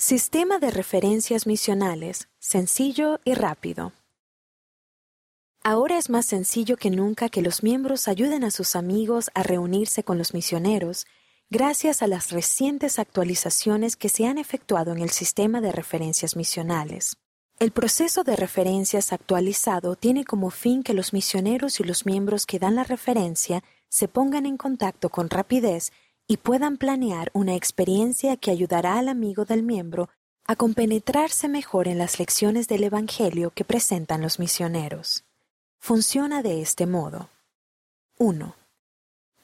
Sistema de referencias misionales, sencillo y rápido. Ahora es más sencillo que nunca que los miembros ayuden a sus amigos a reunirse con los misioneros gracias a las recientes actualizaciones que se han efectuado en el sistema de referencias misionales. El proceso de referencias actualizado tiene como fin que los misioneros y los miembros que dan la referencia se pongan en contacto con rapidez y puedan planear una experiencia que ayudará al amigo del miembro a compenetrarse mejor en las lecciones del Evangelio que presentan los misioneros. Funciona de este modo. 1.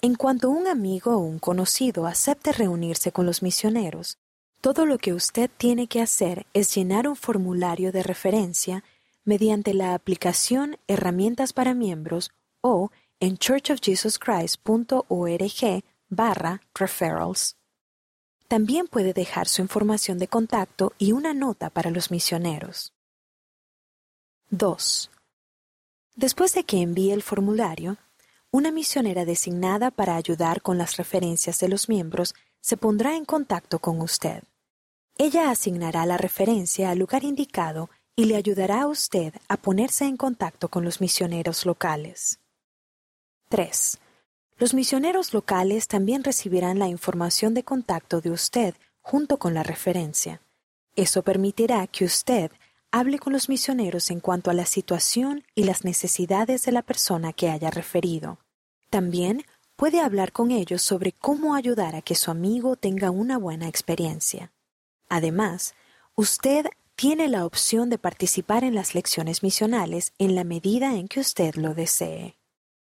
En cuanto un amigo o un conocido acepte reunirse con los misioneros, todo lo que usted tiene que hacer es llenar un formulario de referencia mediante la aplicación Herramientas para Miembros o en churchofjesuschrist.org barra referrals. También puede dejar su información de contacto y una nota para los misioneros. 2. Después de que envíe el formulario, una misionera designada para ayudar con las referencias de los miembros se pondrá en contacto con usted. Ella asignará la referencia al lugar indicado y le ayudará a usted a ponerse en contacto con los misioneros locales. 3. Los misioneros locales también recibirán la información de contacto de usted junto con la referencia. Eso permitirá que usted hable con los misioneros en cuanto a la situación y las necesidades de la persona que haya referido. También puede hablar con ellos sobre cómo ayudar a que su amigo tenga una buena experiencia. Además, usted tiene la opción de participar en las lecciones misionales en la medida en que usted lo desee.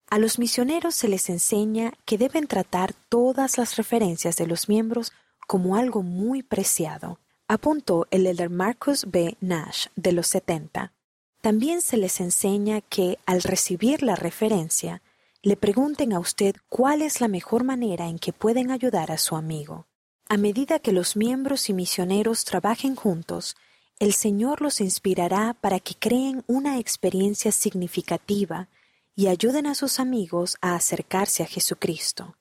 A los misioneros se les enseña que deben tratar todas las referencias de los miembros como algo muy preciado, apuntó el elder Marcus B. Nash de los 70. También se les enseña que, al recibir la referencia, le pregunten a usted cuál es la mejor manera en que pueden ayudar a su amigo. A medida que los miembros y misioneros trabajen juntos, el Señor los inspirará para que creen una experiencia significativa y ayuden a sus amigos a acercarse a Jesucristo.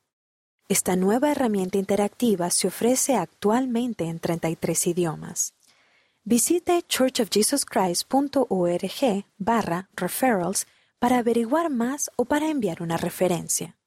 Esta nueva herramienta interactiva se ofrece actualmente en 33 idiomas. Visite churchofjesuschrist.org barra referrals para averiguar más o para enviar una referencia.